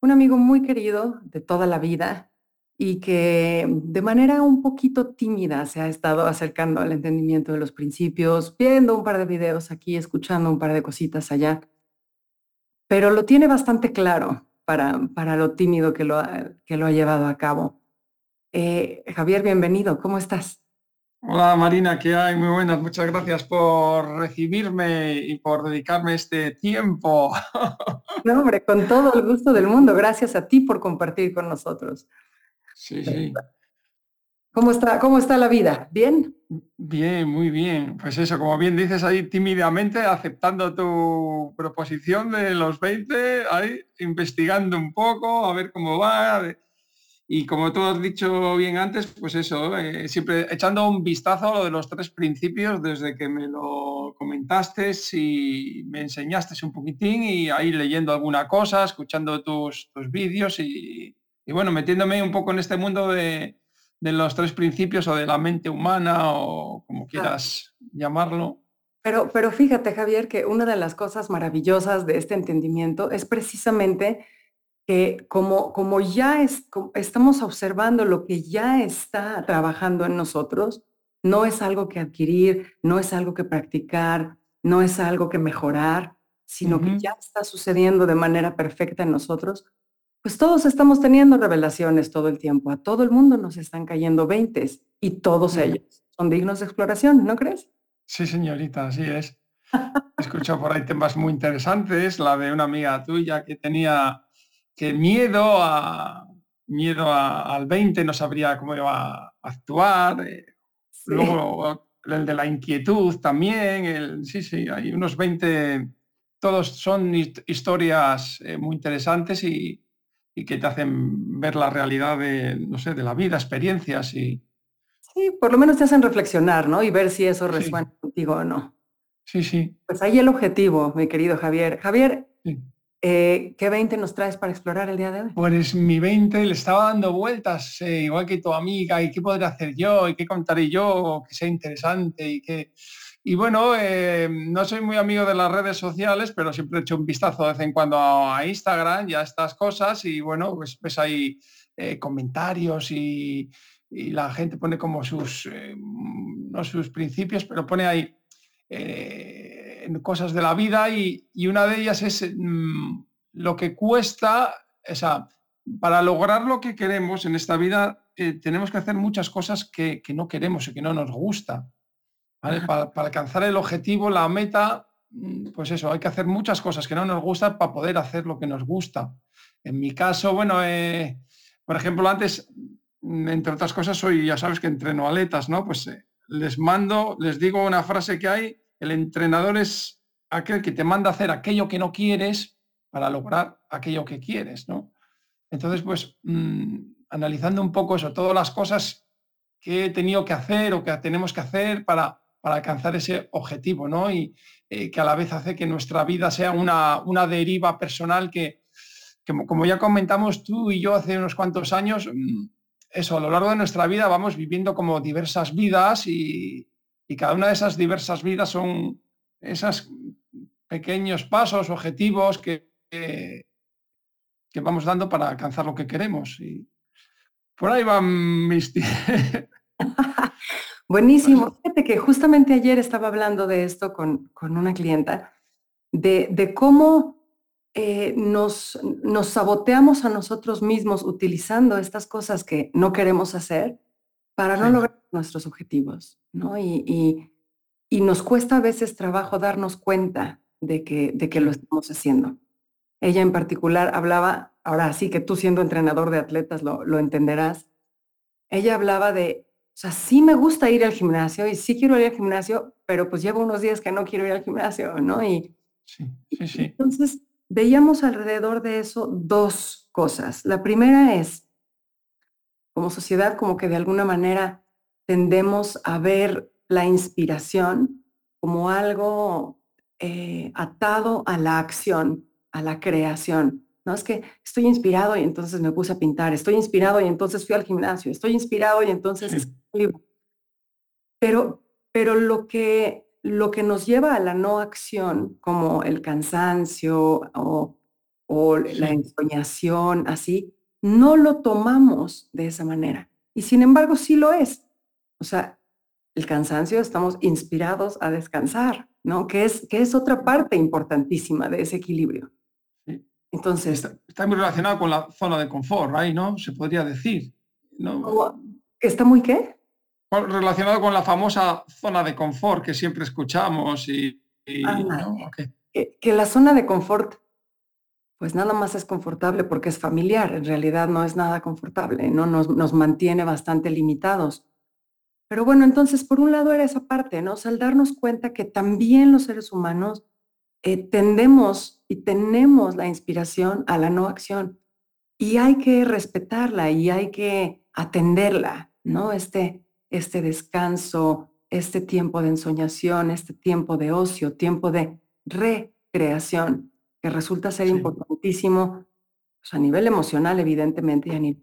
un amigo muy querido de toda la vida y que de manera un poquito tímida se ha estado acercando al entendimiento de los principios, viendo un par de videos aquí, escuchando un par de cositas allá, pero lo tiene bastante claro para, para lo tímido que lo ha, que lo ha llevado a cabo. Eh, Javier, bienvenido, ¿cómo estás? Hola Marina, ¿qué hay? Muy buenas, muchas gracias por recibirme y por dedicarme este tiempo. No, hombre, con todo el gusto del mundo, gracias a ti por compartir con nosotros. Sí, sí. ¿Cómo está, cómo está la vida? ¿Bien? Bien, muy bien. Pues eso, como bien dices ahí tímidamente, aceptando tu proposición de los 20, ahí investigando un poco, a ver cómo va. Y como tú has dicho bien antes, pues eso, eh, siempre echando un vistazo a lo de los tres principios desde que me lo comentaste y me enseñaste un poquitín y ahí leyendo alguna cosa, escuchando tus, tus vídeos y, bueno, metiéndome un poco en este mundo de, de, los tres principios o de la mente humana o como quieras llamarlo. Pero, pero fíjate, Javier, que una de las cosas maravillosas de este entendimiento es precisamente que como, como ya estamos observando lo que ya está trabajando en nosotros, no es algo que adquirir, no es algo que practicar, no es algo que mejorar, sino que ya está sucediendo de manera perfecta en nosotros, pues todos estamos teniendo revelaciones todo el tiempo, a todo el mundo nos están cayendo veintes y todos ellos son dignos de exploración, ¿no crees? Sí, señorita, así es. Escucho por ahí temas muy interesantes, la de una amiga tuya que tenía que miedo a miedo al 20 no sabría cómo iba a actuar. Eh, luego el de la inquietud también. El, sí, sí, hay unos 20, todos son historias eh, muy interesantes y, que te hacen ver la realidad de, no sé, de la vida, experiencias y... Sí, por lo menos te hacen reflexionar, ¿no? Y ver si eso resuena contigo o no. Sí, sí. Pues ahí el objetivo, mi querido Javier. Javier, eh, ¿Qué 20 nos traes para explorar el día de hoy? Pues mi 20 le estaba dando vueltas, eh, igual que tu amiga, y qué podré hacer yo, y qué contaré yo, que sea interesante, y que... Y bueno, eh, no soy muy amigo de las redes sociales, pero siempre he hecho un vistazo de vez en cuando a Instagram y a estas cosas, y bueno, pues ves ahí comentarios y, la gente pone como sus, no sus principios, pero pone ahí cosas de la vida y, una de ellas es mm, lo que cuesta, o sea, para lograr lo que queremos en esta vida eh, tenemos que hacer muchas cosas que, no queremos y que no nos gusta. Para, alcanzar el objetivo, la meta, mm, pues eso, hay que hacer muchas cosas que no nos gustan para poder hacer lo que nos gusta. En mi caso, bueno, eh, por ejemplo, antes, mm, entre otras cosas, soy, ya sabes que entreno aletas, ¿no? Pues eh, les mando, les digo una frase que hay el entrenador es aquel que te manda a hacer aquello que no quieres para lograr aquello que quieres, ¿no? Entonces, pues, mm, analizando un poco eso, todas las cosas que he tenido que hacer o que tenemos que hacer para, para alcanzar ese objetivo, ¿no? Y eh, que a la vez hace que nuestra vida sea una, una deriva personal que, como, ya comentamos tú y yo hace unos cuantos años, mm, eso, a lo largo de nuestra vida vamos viviendo como diversas vidas y, y cada una de esas diversas vidas son esos pequeños pasos, objetivos que, que, vamos dando para alcanzar lo que queremos. Y por ahí van mis... Buenísimo. Fíjate que justamente ayer estaba hablando de esto con, una clienta, de, cómo eh, nos, nos saboteamos a nosotros mismos utilizando estas cosas que no queremos hacer para no lograr nuestros objetivos, ¿no? Y, nos cuesta a veces trabajo darnos cuenta de que, de que lo estamos haciendo. Ella en particular hablaba, ahora sí que tú siendo entrenador de atletas lo, lo entenderás, ella hablaba de, o sea, sí me gusta ir al gimnasio y sí quiero ir al gimnasio, pero pues llevo unos días que no quiero ir al gimnasio, ¿no? Y, sí, sí, sí. entonces veíamos alrededor de eso dos cosas. La primera es, como sociedad, como que de alguna manera tendemos a ver la inspiración como algo eh, atado a la acción, a la creación. No es que estoy inspirado y entonces me puse a pintar, estoy inspirado y entonces fui al gimnasio, estoy inspirado y entonces Pero, pero lo que lo que nos lleva a la no acción, como el cansancio o, la ensoñación, así, no lo tomamos de esa manera. Y sin embargo, sí lo es. O sea, el cansancio, estamos inspirados a descansar, ¿no? Que es, que es otra parte importantísima de ese equilibrio. Entonces... Está, muy relacionado con la zona de confort, ahí, ¿no? Se podría decir. ¿no? ¿Está muy qué? relacionado con la famosa zona de confort que siempre escuchamos y, que, la zona de confort pues nada más es confortable porque es familiar, en realidad no es nada confortable, ¿no? Nos, nos mantiene bastante limitados. Pero bueno, entonces por un lado era esa parte, ¿no? O darnos cuenta que también los seres humanos eh, tendemos y tenemos la inspiración a la no acción y hay que respetarla y hay que atenderla, ¿no? Este, este descanso, este tiempo de ensoñación, este tiempo de ocio, tiempo de recreación, que resulta ser importantísimo pues, a nivel emocional, evidentemente, y a nivel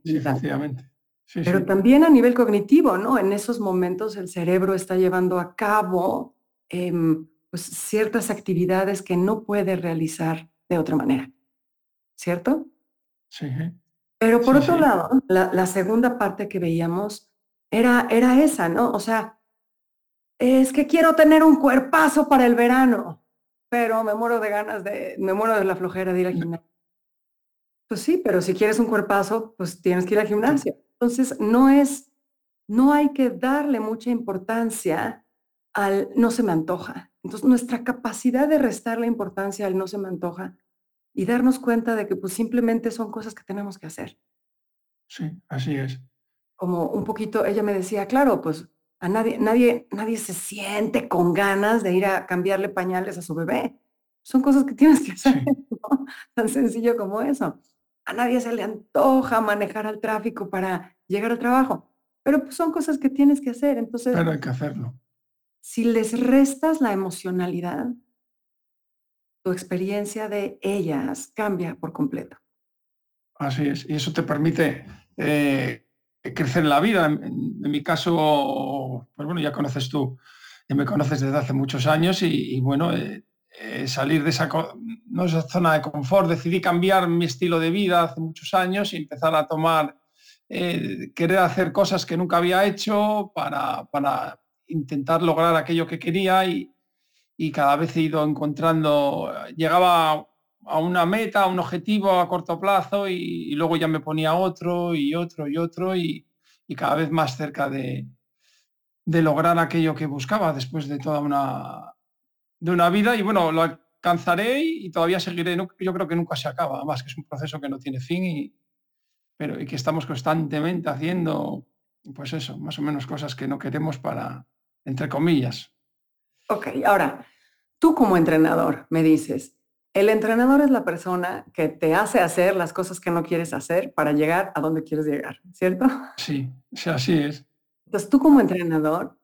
sí, pero también a nivel cognitivo, ¿no? En esos momentos el cerebro está llevando a cabo em, pues, ciertas actividades que no puede realizar de otra manera, ¿cierto? Sí. Pero por otro lado, la, la, segunda parte que veíamos era, era esa, ¿no? O sea, es que quiero tener un cuerpazo para el verano, pero me muero de ganas de, me muero de la flojera de ir al gimnasio. Pues sí, pero si quieres un cuerpazo, pues tienes que ir al gimnasio. Entonces, no es, no hay que darle mucha importancia al no se me antoja. Entonces, nuestra capacidad de restar la importancia al no se me antoja y darnos cuenta de que pues simplemente son cosas que tenemos que hacer. Sí, así es como un poquito, ella me decía, claro, pues a nadie, nadie, nadie se siente con ganas de ir a cambiarle pañales a su bebé. Son cosas que tienes que hacer, tan sencillo como eso. A nadie se le antoja manejar al tráfico para llegar al trabajo, pero pues son cosas que tienes que hacer. Entonces, pero hay que hacerlo. Si les restas la emocionalidad, tu experiencia de ellas cambia por completo. Así es, y eso te permite eh, crecer en la vida. En, mi caso, pues bueno, ya conoces tú, ya me conoces desde hace muchos años y, bueno, eh, eh, salir de esa, no, esa zona de confort, decidí cambiar mi estilo de vida hace muchos años y empezar a tomar, eh, querer hacer cosas que nunca había hecho para, para intentar lograr aquello que quería y, y cada vez he ido encontrando, llegaba a una meta, a un objetivo a corto plazo y, luego ya me ponía otro y otro y otro y, cada vez más cerca de, lograr aquello que buscaba después de toda una, de una vida. Y bueno, lo alcanzaré y, todavía seguiré, yo creo que nunca se acaba, además que es un proceso que no tiene fin y, pero, y que estamos constantemente haciendo, pues eso, más o menos cosas que no queremos para, entre comillas. Ok, ahora, tú como entrenador me dices, el entrenador es la persona que te hace hacer las cosas que no quieres hacer para llegar a donde quieres llegar, ¿cierto? Sí, sí así es. Entonces, tú como entrenador,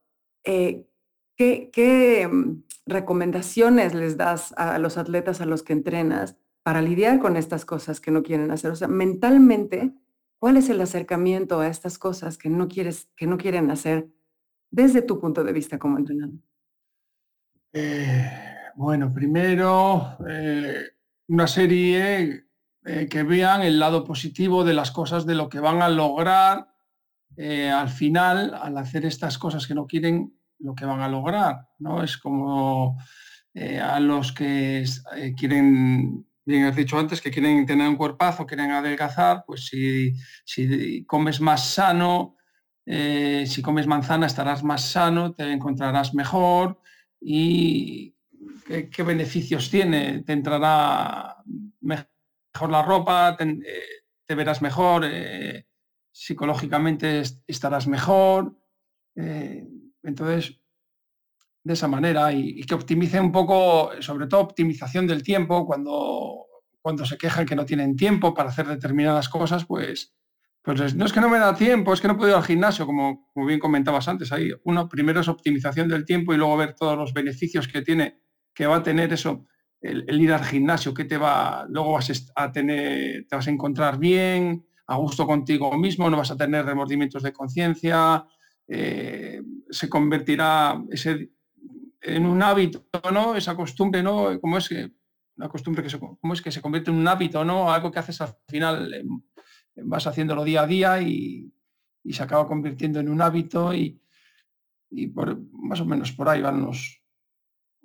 eh, ¿qué, mm, recomendaciones les das a los atletas a los que entrenas para lidiar con estas cosas que no quieren hacer? O sea, mentalmente, ¿cuál es el acercamiento a estas cosas que no, quieres, que no quieren hacer desde tu punto de vista como entrenador? Eh bueno, primero eh, una serie eh, que vean el lado positivo de las cosas, de lo que van a lograr eh, al final, al hacer estas cosas que no quieren, lo que van a lograr, ¿no? Es como a los que quieren, bien has dicho antes, que quieren tener un cuerpazo, quieren adelgazar, pues si, si comes más sano, si comes manzana estarás más sano, te encontrarás mejor y qué, beneficios tiene, te entrará mejor la ropa, te, eh, verás mejor, eh, psicológicamente estarás mejor. Eh, entonces, de esa manera y, que optimice un poco, sobre todo optimización del tiempo, cuando, cuando se quejan que no tienen tiempo para hacer determinadas cosas, pues, pues no es que no me da tiempo, es que no puedo ir al gimnasio, como, como bien comentabas antes. Ahí uno primero es optimización del tiempo y luego ver todos los beneficios que tiene, que va a tener eso, el, ir al gimnasio, que te va, luego vas a tener, te vas a encontrar bien, a gusto contigo mismo, no vas a tener remordimientos de conciencia, eh, se convertirá ese, en un hábito, ¿no? Esa costumbre, ¿no? Como es que una costumbre que se, ¿cómo es que se convierte en un hábito, ¿no? Algo que haces al final, eh, vas haciéndolo día a día y, se acaba convirtiendo en un hábito y, por, más o menos por ahí van los,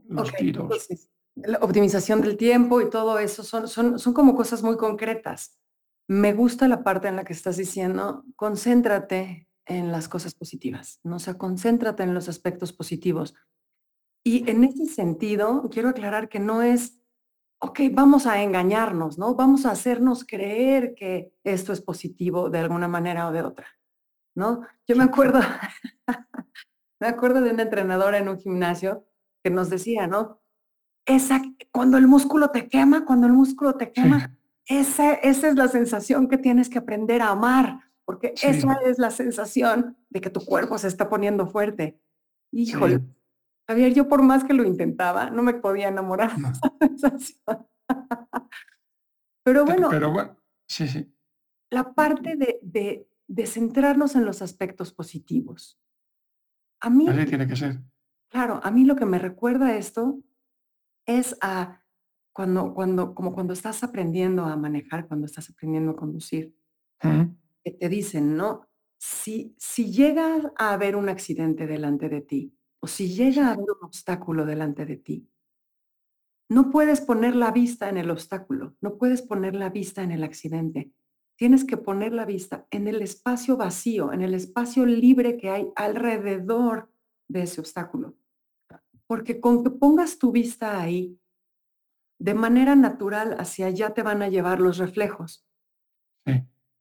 los tiros. la optimización del tiempo y todo eso son, son, son como cosas muy concretas. Me gusta la parte en la que estás diciendo, concéntrate en las cosas positivas, ¿no? O sea, concéntrate en los aspectos positivos. Y en ese sentido, quiero aclarar que no es, ok, vamos a engañarnos, ¿no? Vamos a hacernos creer que esto es positivo de alguna manera o de otra, ¿no? Yo me acuerdo, me acuerdo de una entrenadora en un gimnasio que nos decía, ¿no? Esa, cuando el músculo te quema, cuando el músculo te quema, esa, esa es la sensación que tienes que aprender a amar, porque esa es la sensación de que tu cuerpo se está poniendo fuerte. Híjole, Javier, yo por más que lo intentaba, no me podía enamorar de esa sensación. Pero bueno, pero bueno, sí, sí. La parte de, de, de centrarnos en los aspectos positivos. A mí, Así tiene que ser. Claro, a mí lo que me recuerda esto es a cuando, cuando, como cuando estás aprendiendo a manejar, cuando estás aprendiendo a conducir, que te dicen, ¿no? Si, si llega a haber un accidente delante de ti o si llega a haber un obstáculo delante de ti, no puedes poner la vista en el obstáculo, no puedes poner la vista en el accidente. Tienes que poner la vista en el espacio vacío, en el espacio libre que hay alrededor de ese obstáculo. Porque con que pongas tu vista ahí, de manera natural hacia allá te van a llevar los reflejos.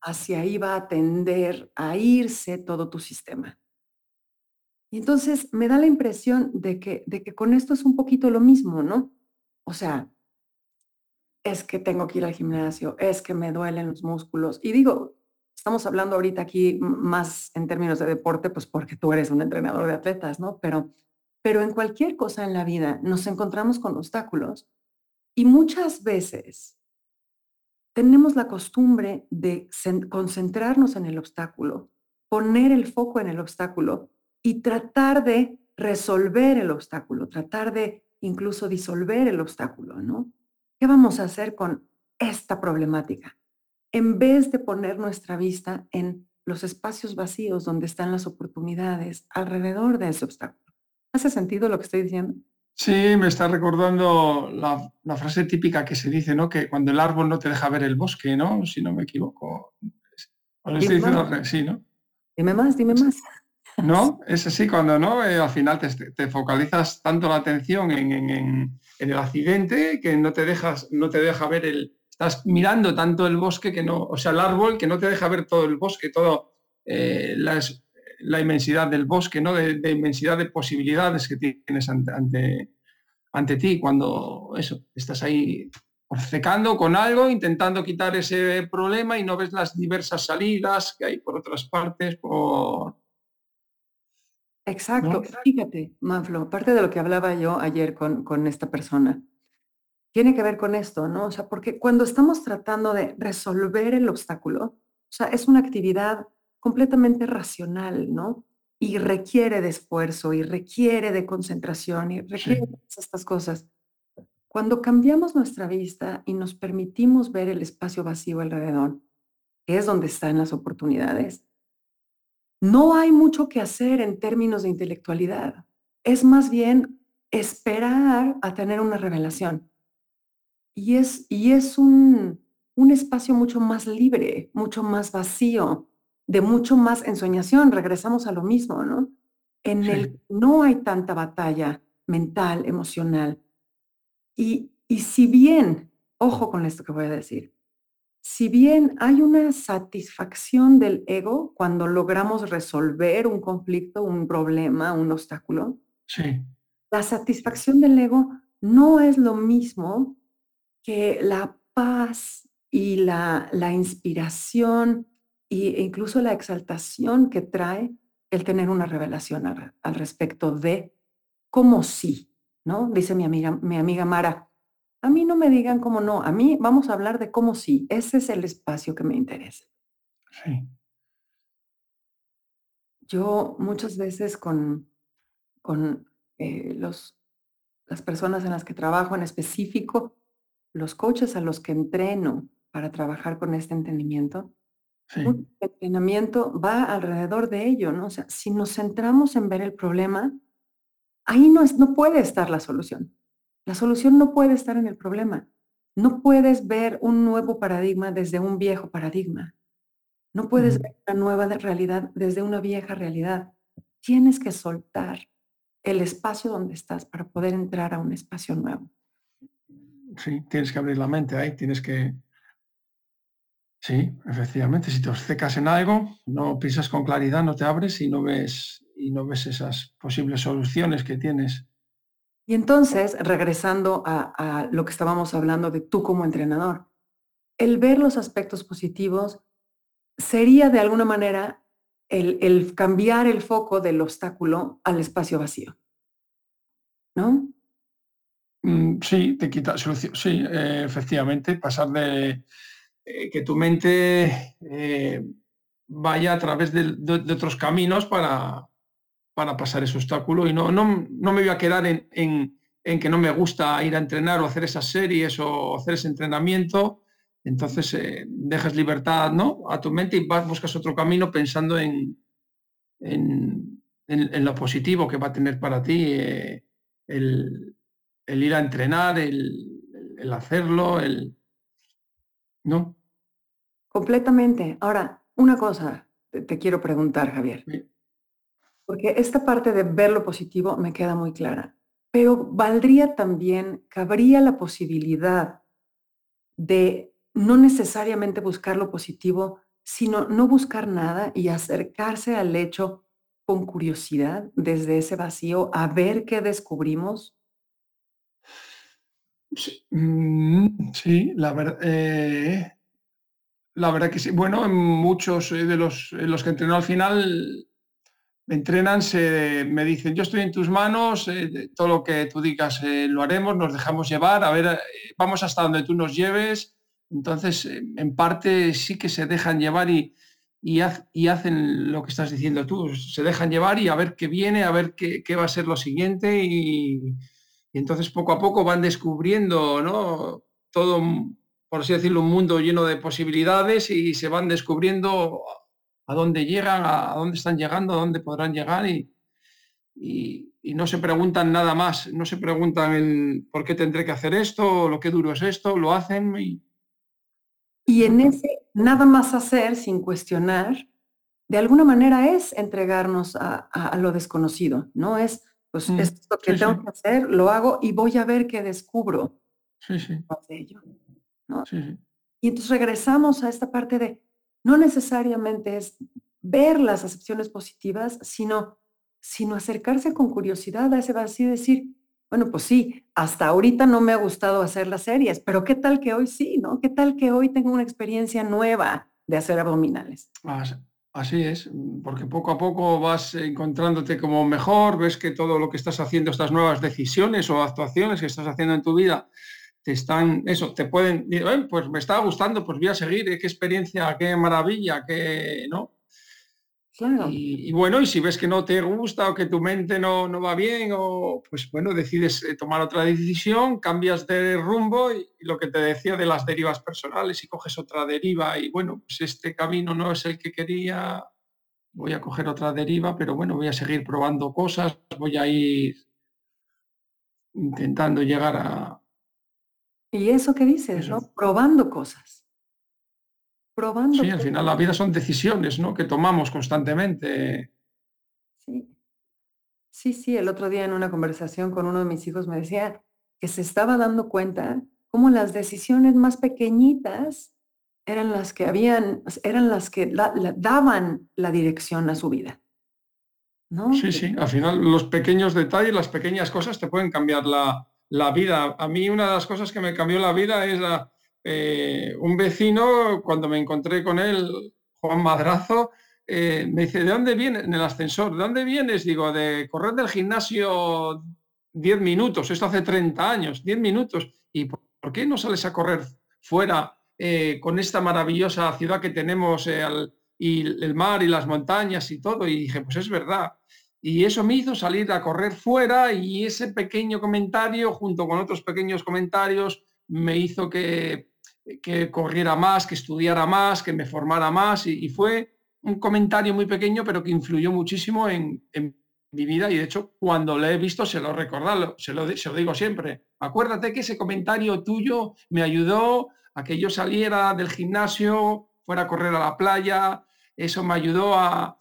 Hacia ahí va a tender a irse todo tu sistema. Y entonces me da la impresión de que, de que con esto es un poquito lo mismo, ¿no? O sea, es que tengo que ir al gimnasio, es que me duelen los músculos. Y digo, estamos hablando ahorita aquí más en términos de deporte, pues porque tú eres un entrenador de atletas, ¿no? Pero, pero en cualquier cosa en la vida nos encontramos con obstáculos y muchas veces tenemos la costumbre de concentrarnos en el obstáculo, poner el foco en el obstáculo y tratar de resolver el obstáculo, tratar de incluso disolver el obstáculo, ¿no? ¿Qué vamos a hacer con esta problemática? En vez de poner nuestra vista en los espacios vacíos donde están las oportunidades alrededor de ese obstáculo. ¿Hace sentido lo que estoy diciendo? Sí, me está recordando la, frase típica que se dice, ¿no? Que cuando el árbol no te deja ver el bosque, ¿no? Si no me equivoco. estoy diciendo, sí, ¿no? Dime más, dime más. ¿No? Es así cuando no, eh, al final te, focalizas tanto la atención en, el accidente que no te dejas, no te deja ver el. Estás mirando tanto el bosque que no, o sea, el árbol que no te deja ver todo el bosque, todo eh, la inmensidad del bosque, ¿no? De, inmensidad de posibilidades que tienes ante, ante, ti cuando eso, estás ahí secando con algo, intentando quitar ese problema y no ves las diversas salidas que hay por otras partes, por... Exacto. Fíjate, Manflo, parte de lo que hablaba yo ayer con, con esta persona, tiene que ver con esto, ¿no? O sea, porque cuando estamos tratando de resolver el obstáculo, o sea, es una actividad completamente racional, ¿no? Y requiere de esfuerzo, y requiere de concentración, y requiere de estas cosas. Cuando cambiamos nuestra vista y nos permitimos ver el espacio vacío alrededor, que es donde están las oportunidades, no hay mucho que hacer en términos de intelectualidad. Es más bien esperar a tener una revelación. Y es, y es un, un espacio mucho más libre, mucho más vacío, de mucho más ensoñación, regresamos a lo mismo, ¿no? En el no hay tanta batalla mental, emocional. Y, y si bien, ojo con esto que voy a decir, si bien hay una satisfacción del ego cuando logramos resolver un conflicto, un problema, un obstáculo, sí. la satisfacción del ego no es lo mismo que la paz y la, la inspiración e incluso la exaltación que trae el tener una revelación al, respecto de cómo sí, ¿no? Dice mi amiga, mi amiga Mara, a mí no me digan cómo no, a mí vamos a hablar de cómo sí, ese es el espacio que me interesa. Sí. Yo muchas veces con, con eh, los, las personas en las que trabajo, en específico, los coaches a los que entreno para trabajar con este entendimiento, un entrenamiento va alrededor de ello, ¿no? O sea, si nos centramos en ver el problema, ahí no, es, no puede estar la solución. La solución no puede estar en el problema. No puedes ver un nuevo paradigma desde un viejo paradigma. No puedes ver una nueva realidad desde una vieja realidad. Tienes que soltar el espacio donde estás para poder entrar a un espacio nuevo. Sí, tienes que abrir la mente ahí, tienes que Sí, efectivamente, si te obcecas en algo, no piensas con claridad, no te abres y no ves y no ves esas posibles soluciones que tienes. Y entonces, regresando a, lo que estábamos hablando de tú como entrenador, el ver los aspectos positivos sería de alguna manera el, cambiar el foco del obstáculo al espacio vacío. ¿No? Mm, sí, te quita solución. Sí, eh, efectivamente, pasar de, eh, que tu mente eh, vaya a través de, otros caminos para, para, pasar ese obstáculo y no, no, no me voy a quedar en, en, que no me gusta ir a entrenar o hacer esas series o hacer ese entrenamiento. Entonces dejas libertad ¿no? a tu mente y vas, buscas otro camino pensando en, en, en, lo positivo que va a tener para ti el, el, ir a entrenar, el, el hacerlo, el, ¿no? Completamente. Ahora, una cosa te, quiero preguntar, Javier. Porque esta parte de ver lo positivo me queda muy clara. Pero valdría también, cabría la posibilidad de no necesariamente buscar lo positivo, sino no buscar nada y acercarse al hecho con curiosidad desde ese vacío a ver qué descubrimos Sí, mm, la verdad. Eh, la verdad que sí. Bueno, muchos eh, de los, los que entreno al final entrenan, se, me dicen, yo estoy en tus manos, eh, todo lo que tú digas lo haremos, nos dejamos llevar, a ver, vamos hasta donde tú nos lleves. Entonces, en parte sí que se dejan llevar y, y, hacen lo que estás diciendo tú, se dejan llevar y a ver qué viene, a ver qué, qué va a ser lo siguiente y, y entonces poco a poco van descubriendo ¿no? todo, por así decirlo, un mundo lleno de posibilidades y se van descubriendo a dónde llegan, a dónde están llegando, a dónde podrán llegar y, y, no se preguntan nada más, no se preguntan el por qué tendré que hacer esto, lo que duro es esto, lo hacen y... Y en ese nada más hacer sin cuestionar, de alguna manera es entregarnos a, a lo desconocido, ¿no? Es pues mm, esto que tengo que hacer, lo hago y voy a ver qué descubro. Sí, sí. De ello, y entonces regresamos a esta parte de no necesariamente es ver las acepciones positivas, sino, sino acercarse con curiosidad a ese vacío y decir, bueno, pues sí, hasta ahorita no me ha gustado hacer las series, pero ¿qué tal que hoy sí, no? ¿Qué tal que hoy tengo una experiencia nueva de hacer abdominales? Ah, Así es, porque poco a poco vas encontrándote como mejor, ves que todo lo que estás haciendo, estas nuevas decisiones o actuaciones que estás haciendo en tu vida, te están, eso, te pueden, pues me está gustando, pues voy a seguir, qué experiencia, qué maravilla, qué, ¿no? Y, bueno, y si ves que no te gusta o que tu mente no, no va bien, o pues bueno, decides eh, tomar otra decisión, cambias de rumbo y, lo que te decía de las derivas personales y coges otra deriva y bueno, pues este camino no es el que quería, voy a coger otra deriva, pero bueno, voy a seguir probando cosas, voy a ir intentando llegar a... Y eso que dices, ¿no? Probando cosas probando. Sí, al final la vida son decisiones, ¿no? Que tomamos constantemente. Sí. Sí, sí, el otro día en una conversación con uno de mis hijos me decía que se estaba dando cuenta cómo las decisiones más pequeñitas eran las que habían, eran las que daban la dirección a su vida. ¿no? Sí, sí, al final los pequeños detalles, las pequeñas cosas te pueden cambiar la, la vida. A mí una de las cosas que me cambió la vida es la, eh, un vecino, cuando me encontré con él, Juan Madrazo, eh, me dice, ¿de dónde vienes? En el ascensor, ¿de dónde vienes? Digo, de correr del gimnasio 10 minutos, esto hace 30 años, 10 minutos. ¿Y por, qué no sales a correr fuera eh, con esta maravillosa ciudad que tenemos y el mar y las montañas y todo? Y dije, pues es verdad. Y eso me hizo salir a correr fuera y ese pequeño comentario, junto con otros pequeños comentarios, me hizo que, que corriera más, que estudiara más, que me formara más. Y, fue un comentario muy pequeño, pero que influyó muchísimo en, mi vida. Y de hecho, cuando lo he visto, se lo recordado, se lo, se lo digo siempre. Acuérdate que ese comentario tuyo me ayudó a que yo saliera del gimnasio, fuera a correr a la playa. Eso me ayudó a,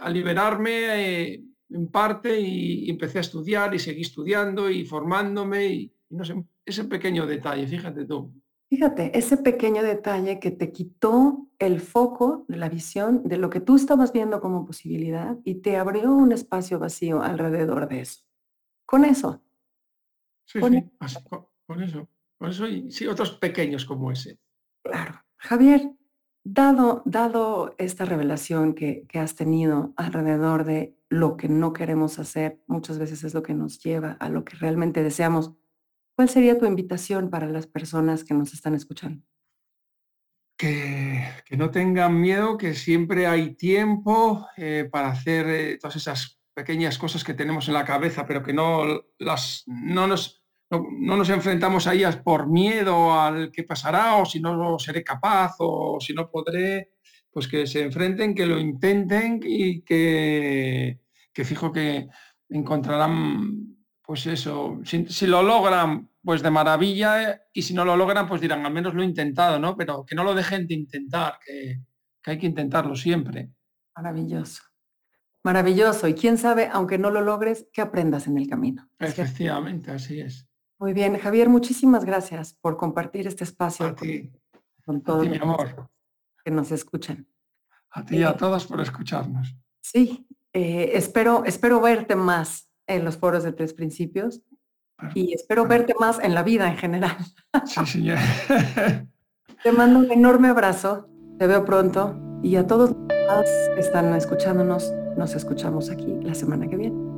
a liberarme. Eh, en parte y, empecé a estudiar y seguí estudiando y formándome y, no sé, ese pequeño detalle, fíjate tú. Fíjate, ese pequeño detalle que te quitó el foco de la visión de lo que tú estabas viendo como posibilidad y te abrió un espacio vacío alrededor de eso. Con eso. Sí, con, sí, eso. con, eso. Con eso y sí, otros pequeños como ese. Claro. Javier, dado, dado esta revelación que, que has tenido alrededor de lo que no queremos hacer muchas veces es lo que nos lleva a lo que realmente deseamos. ¿Cuál sería tu invitación para las personas que nos están escuchando? Que, no tengan miedo, que siempre hay tiempo eh, para hacer eh, todas esas pequeñas cosas que tenemos en la cabeza, pero que no, las, no, nos, no, nos enfrentamos a ellas por miedo al que pasará o si no seré capaz o si no podré, pues que se enfrenten, que lo intenten y que, que fijo que encontrarán, pues eso, si, lo logran, pues de maravilla, y si no lo logran, pues dirán, al menos lo he intentado, ¿no? Pero que no lo dejen de intentar, que, hay que intentarlo siempre. Maravilloso. Maravilloso. Y quién sabe, aunque no lo logres, que aprendas en el camino. Efectivamente, así es. Muy bien, Javier, muchísimas gracias por compartir este espacio con, todos mi amor. que nos escuchan. A ti y a eh, todos por escucharnos. Sí, eh, espero, espero verte más en los foros de Tres Principios y espero verte más en la vida en general. Sí, señor. Te mando un enorme abrazo, te veo pronto y a todos los que están escuchándonos, nos escuchamos aquí la semana que viene.